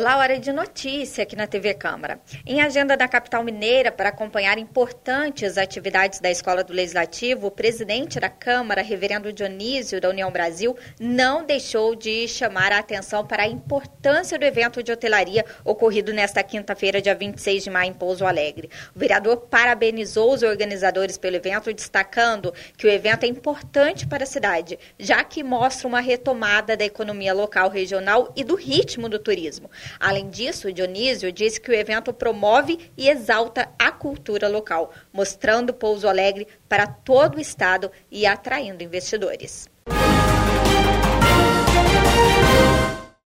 Olá, hora de notícia aqui na TV Câmara. Em agenda da capital mineira para acompanhar importantes atividades da Escola do Legislativo, o presidente da Câmara, reverendo Dionísio da União Brasil, não deixou de chamar a atenção para a importância do evento de hotelaria ocorrido nesta quinta-feira, dia 26 de maio, em Pouso Alegre. O vereador parabenizou os organizadores pelo evento, destacando que o evento é importante para a cidade, já que mostra uma retomada da economia local, regional e do ritmo do turismo. Além disso, Dionísio disse que o evento promove e exalta a cultura local, mostrando Pouso Alegre para todo o estado e atraindo investidores.